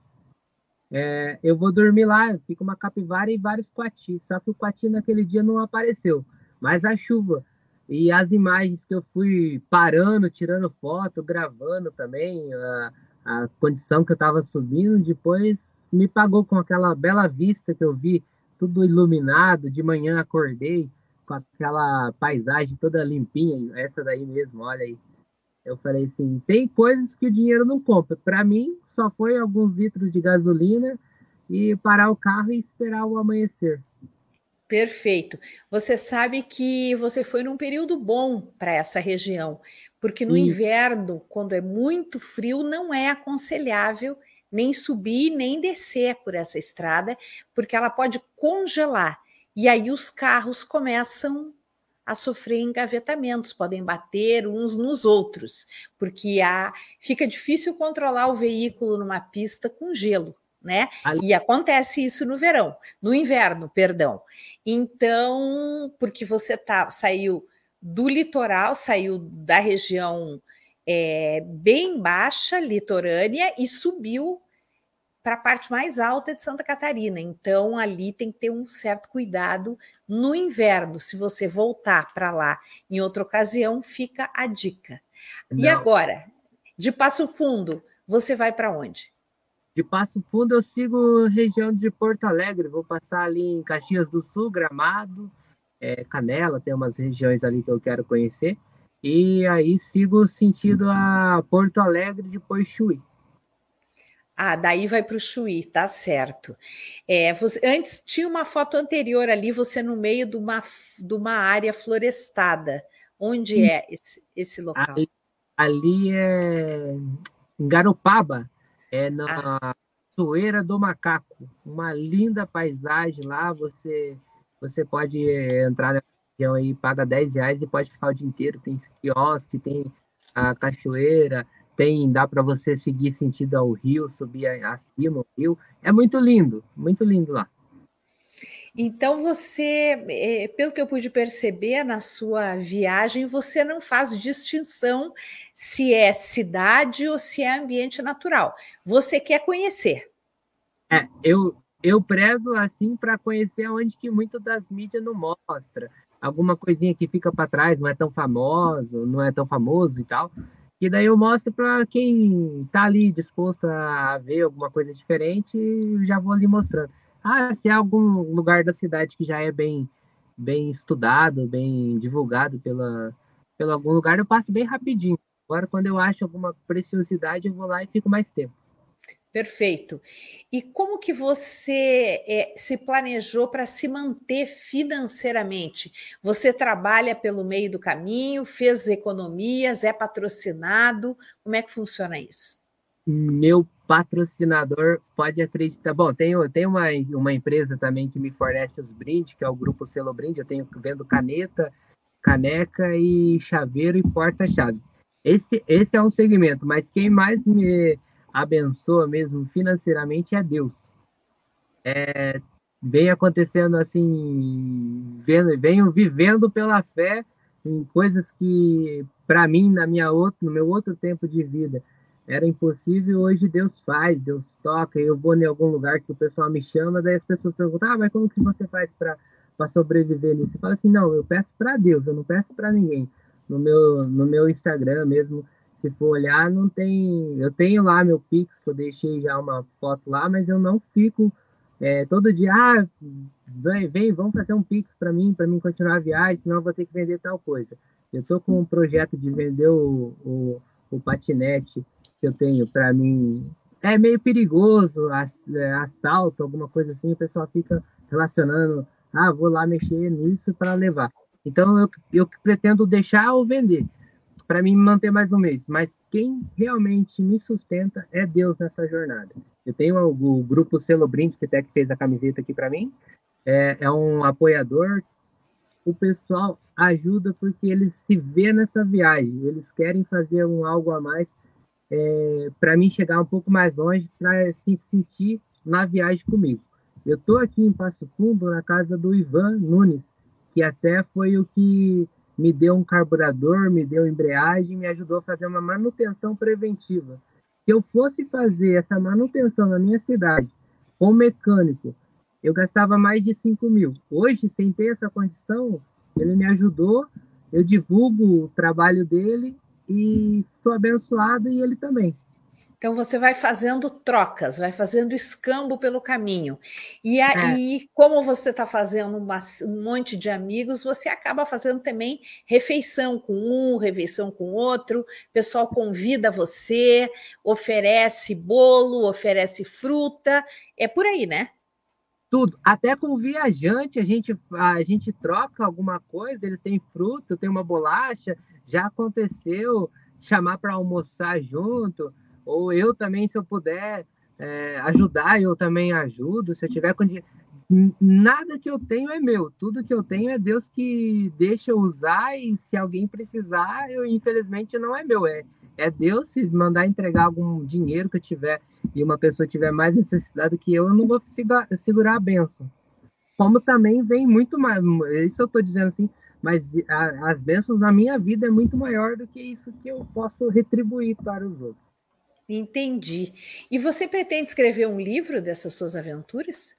É, eu vou dormir lá, fica uma capivara e vários quati. Só que o quati naquele dia não apareceu. Mas a chuva e as imagens que eu fui parando, tirando foto, gravando também, a, a condição que eu estava subindo, depois me pagou com aquela bela vista que eu vi, tudo iluminado. De manhã acordei com aquela paisagem toda limpinha, essa daí mesmo, olha aí. Eu falei assim: tem coisas que o dinheiro não compra. Para mim, só foi alguns litros de gasolina e parar o carro e esperar o amanhecer. Perfeito. Você sabe que você foi num período bom para essa região, porque no inverno, quando é muito frio, não é aconselhável nem subir nem descer por essa estrada, porque ela pode congelar. E aí os carros começam a sofrer engavetamentos, podem bater uns nos outros, porque há, fica difícil controlar o veículo numa pista com gelo né? E acontece isso no verão, no inverno, perdão. Então, porque você tá, saiu do litoral, saiu da região é, bem baixa, litorânea, e subiu para a parte mais alta de Santa Catarina. Então, ali tem que ter um certo cuidado no inverno. Se você voltar para lá em outra ocasião, fica a dica. Não. E agora, de Passo Fundo, você vai para onde? De Passo Fundo eu sigo região de Porto Alegre, vou passar ali em Caxias do Sul, Gramado, é, Canela, tem umas regiões ali que eu quero conhecer. E aí sigo sentido a Porto Alegre, depois Chuí. Ah, daí vai para o Chuí, tá certo. É, você, antes tinha uma foto anterior ali, você no meio de uma, de uma área florestada. Onde é esse, esse local? Ali, ali é em Garopaba, é na ah. Soeira do Macaco, uma linda paisagem lá. Você você pode entrar na região aí, paga 10 reais e pode ficar o dia inteiro. Tem quiosque, tem a cachoeira, tem dá para você seguir sentido ao rio, subir acima o rio. É muito lindo, muito lindo lá. Então, você, é, pelo que eu pude perceber na sua viagem, você não faz distinção se é cidade ou se é ambiente natural. Você quer conhecer. É, eu, eu prezo assim para conhecer onde que muito das mídias não mostra. Alguma coisinha que fica para trás, não é tão famoso, não é tão famoso e tal. E daí eu mostro para quem está ali disposto a ver alguma coisa diferente, já vou ali mostrando. Ah, se é algum lugar da cidade que já é bem, bem estudado, bem divulgado pela, pelo algum lugar, eu passo bem rapidinho. Agora, quando eu acho alguma preciosidade, eu vou lá e fico mais tempo. Perfeito. E como que você é, se planejou para se manter financeiramente? Você trabalha pelo meio do caminho, fez economias, é patrocinado? Como é que funciona isso? Meu patrocinador pode acreditar. Bom, tem, tem uma, uma empresa também que me fornece os brindes, que é o Grupo Selo Brinde. Eu tenho vendo caneta, caneca e chaveiro e porta-chave. Esse, esse é um segmento, mas quem mais me abençoa mesmo financeiramente é Deus. É, vem acontecendo assim, vendo, venho vivendo pela fé em coisas que, para mim, na minha outro, no meu outro tempo de vida, era impossível, hoje Deus faz, Deus toca, eu vou em algum lugar que o pessoal me chama, daí as pessoas perguntam, ah, mas como que você faz para sobreviver nisso? Eu falo assim, não, eu peço para Deus, eu não peço para ninguém. No meu, no meu Instagram mesmo, se for olhar, não tem. Eu tenho lá meu Pix, eu deixei já uma foto lá, mas eu não fico é, todo dia, ah, vem, vem, vamos fazer um Pix para mim, para mim continuar a viagem, senão eu vou ter que vender tal coisa. Eu estou com um projeto de vender o, o, o patinete eu tenho para mim é meio perigoso, é, assalto, alguma coisa assim, o pessoal fica relacionando, ah, vou lá mexer nisso para levar. Então eu, eu pretendo deixar ou vender para mim manter mais um mês. Mas quem realmente me sustenta é Deus nessa jornada. Eu tenho o grupo Selo Brinde, que até que fez a camiseta aqui para mim, é, é um apoiador. O pessoal ajuda porque eles se vê nessa viagem, eles querem fazer um algo a mais é, para mim chegar um pouco mais longe, para se sentir na viagem comigo. Eu estou aqui em Passo Fundo, na casa do Ivan Nunes, que até foi o que me deu um carburador, me deu embreagem, me ajudou a fazer uma manutenção preventiva. Se eu fosse fazer essa manutenção na minha cidade com mecânico, eu gastava mais de 5 mil. Hoje, sem ter essa condição, ele me ajudou, eu divulgo o trabalho dele e sou abençoado e ele também. Então você vai fazendo trocas, vai fazendo escambo pelo caminho. E aí, é. como você está fazendo uma, um monte de amigos, você acaba fazendo também refeição com um, refeição com outro. O pessoal convida você, oferece bolo, oferece fruta. É por aí, né? Tudo. Até com o viajante, a gente, a gente troca alguma coisa, eles têm fruta, tem uma bolacha, já aconteceu chamar para almoçar junto, ou eu também, se eu puder é, ajudar, eu também ajudo, se eu tiver nada que eu tenho é meu, tudo que eu tenho é Deus que deixa eu usar e se alguém precisar, eu infelizmente não é meu, é, é Deus se mandar entregar algum dinheiro que eu tiver e uma pessoa tiver mais necessidade que eu, eu não vou segurar a benção. Como também vem muito mais, isso eu estou dizendo assim, mas a, as bênçãos na minha vida é muito maior do que isso que eu posso retribuir para os outros. Entendi. E você pretende escrever um livro dessas suas aventuras?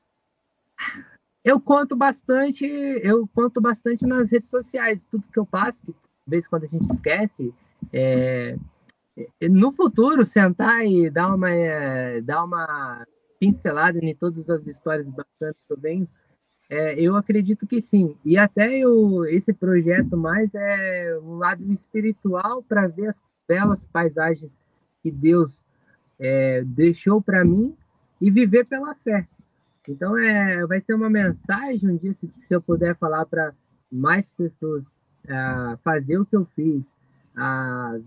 Eu conto bastante, eu conto bastante nas redes sociais, tudo que eu passo, que de vez quando a gente esquece. É, é, no futuro, sentar e dar uma, é, dar uma pincelada em todas as histórias bacanas que eu venho, é, eu acredito que sim. E até eu, esse projeto mais é um lado espiritual para ver as belas paisagens que Deus é, deixou para mim e viver pela fé. Então é, vai ser uma mensagem um dia se, eu puder falar para mais pessoas fazer o que eu fiz, uh,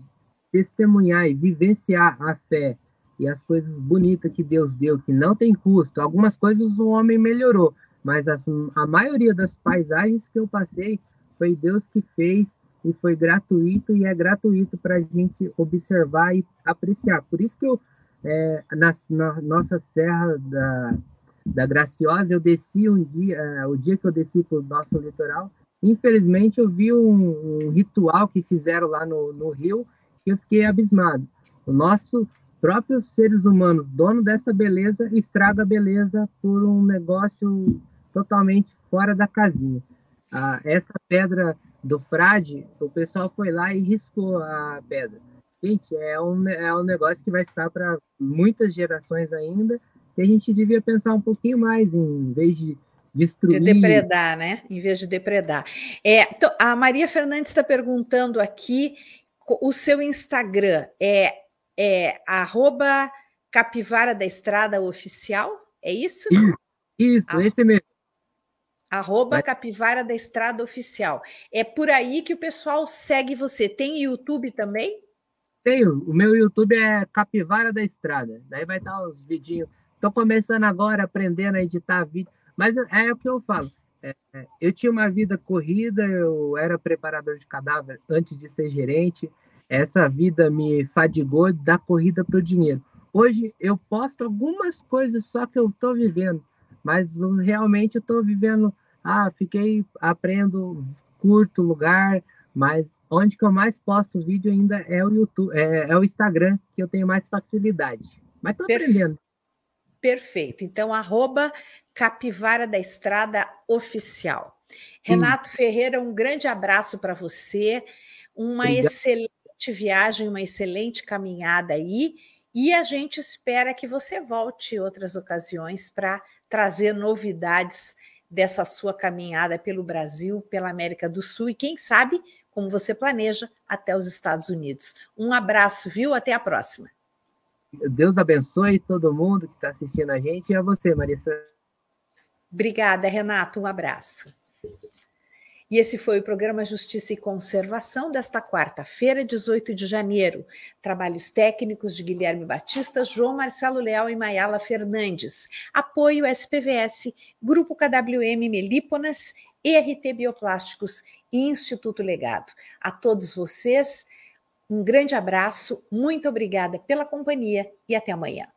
testemunhar e vivenciar a fé e as coisas bonitas que Deus deu, que não tem custo. Algumas coisas o homem melhorou, mas as, a maioria das paisagens que eu passei foi Deus que fez e foi gratuito e é gratuito para a gente observar e apreciar. Por isso que eu, é, na, na, nossa serra da, da Graciosa, eu desci um dia, uh, o dia que eu desci para o nosso litoral, infelizmente eu vi um, um, ritual que fizeram lá no, no Rio que eu fiquei abismado. O nosso próprios seres humanos, dono dessa beleza, estraga a beleza por um negócio totalmente fora da casinha. Ah, essa pedra do frade, o pessoal foi lá e riscou a pedra. Gente, é um, é um negócio que vai ficar para muitas gerações ainda, e a gente devia pensar um pouquinho mais em vez de destruir. De depredar, né? Em vez de depredar. É, então, a Maria Fernandes está perguntando aqui o seu Instagram é é arroba Capivara da Estrada Oficial, é isso? Isso, isso ah, esse mesmo. Arroba. Capivara da Estrada Oficial. É por aí que o pessoal segue você. Tem YouTube também? Tenho. O meu YouTube é Capivara da Estrada. Daí vai estar os vidinhos. Estou começando agora, aprendendo a editar vídeo. Mas é o que eu falo. É, é, eu tinha uma vida corrida, eu era preparador de cadáver antes de ser gerente essa vida me fadigou da corrida para o dinheiro. Hoje eu posto algumas coisas só que eu estou vivendo, mas realmente eu estou vivendo. Ah, fiquei, aprendo, curto lugar, mas onde que eu mais posto vídeo ainda é o YouTube, é, é o Instagram que eu tenho mais facilidade. Mas estou aprendendo. Perfeito. Então, arroba Capivara da Estrada Oficial. Renato Sim. Ferreira, um grande abraço para você. Uma Obrigado. excelente viagem, uma excelente caminhada aí. E a gente espera que você volte em outras ocasiões para trazer novidades dessa sua caminhada pelo Brasil, pela América do Sul e, quem sabe, como você planeja, até os Estados Unidos. Um abraço, viu? Até a próxima. Deus abençoe todo mundo que está assistindo a gente e a você, Marisa. Obrigada, Renato. Um abraço. E esse foi o programa Justiça e Conservação desta quarta-feira, 18 de janeiro. Trabalhos técnicos de Guilherme Batista, João Marcelo Leal e Mayala Fernandes. Apoio SPVS, Grupo KWM Melíponas, ERT Bioplásticos e Instituto Legado. A todos vocês, um grande abraço, muito obrigada pela companhia e até amanhã.